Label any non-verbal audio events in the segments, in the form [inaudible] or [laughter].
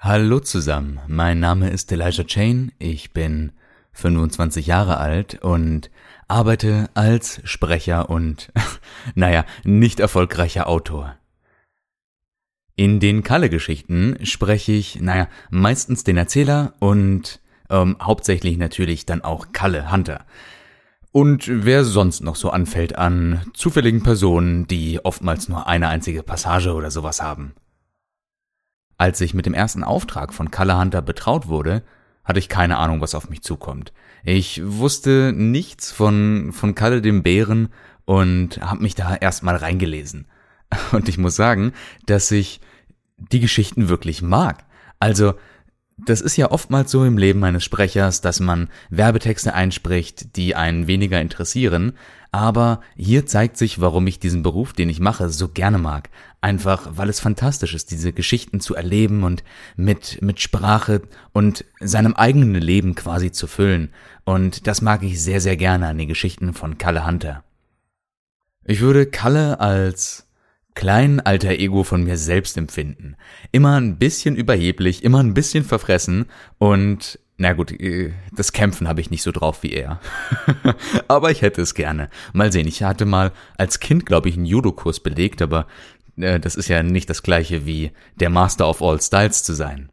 Hallo zusammen, mein Name ist Elijah Chain, ich bin 25 Jahre alt und arbeite als Sprecher und, [laughs] naja, nicht erfolgreicher Autor. In den Kalle-Geschichten spreche ich, naja, meistens den Erzähler und ähm, hauptsächlich natürlich dann auch Kalle Hunter. Und wer sonst noch so anfällt an zufälligen Personen, die oftmals nur eine einzige Passage oder sowas haben. Als ich mit dem ersten Auftrag von Kalle Hunter betraut wurde, hatte ich keine Ahnung, was auf mich zukommt. Ich wusste nichts von, von Kalle dem Bären und habe mich da erstmal reingelesen. [laughs] Und ich muss sagen, dass ich die Geschichten wirklich mag. Also, das ist ja oftmals so im Leben eines Sprechers, dass man Werbetexte einspricht, die einen weniger interessieren, aber hier zeigt sich, warum ich diesen Beruf, den ich mache, so gerne mag. Einfach, weil es fantastisch ist, diese Geschichten zu erleben und mit, mit Sprache und seinem eigenen Leben quasi zu füllen. Und das mag ich sehr, sehr gerne an den Geschichten von Kalle Hunter. Ich würde Kalle als kleinen alter Ego von mir selbst empfinden. Immer ein bisschen überheblich, immer ein bisschen verfressen und na gut, äh, das Kämpfen habe ich nicht so drauf wie er. [laughs] aber ich hätte es gerne. Mal sehen, ich hatte mal als Kind, glaube ich, einen Judo-Kurs belegt, aber äh, das ist ja nicht das gleiche wie der Master of All Styles zu sein.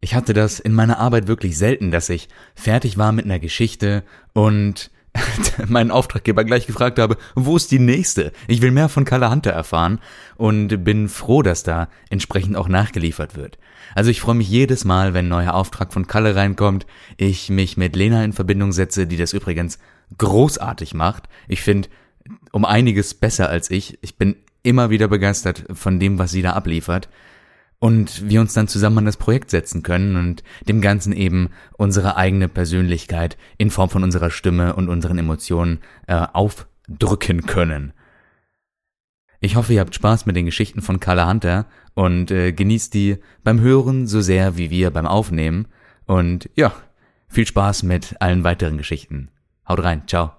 Ich hatte das in meiner Arbeit wirklich selten, dass ich fertig war mit einer Geschichte und [laughs] meinen Auftraggeber gleich gefragt habe, wo ist die nächste? Ich will mehr von Kalle Hunter erfahren und bin froh, dass da entsprechend auch nachgeliefert wird. Also ich freue mich jedes Mal, wenn ein neuer Auftrag von Kalle reinkommt, ich mich mit Lena in Verbindung setze, die das übrigens großartig macht. Ich finde um einiges besser als ich. Ich bin immer wieder begeistert von dem, was sie da abliefert und wir uns dann zusammen an das Projekt setzen können und dem Ganzen eben unsere eigene Persönlichkeit in Form von unserer Stimme und unseren Emotionen äh, aufdrücken können. Ich hoffe, ihr habt Spaß mit den Geschichten von Carla Hunter und äh, genießt die beim Hören so sehr wie wir beim Aufnehmen. Und ja, viel Spaß mit allen weiteren Geschichten. Haut rein, ciao.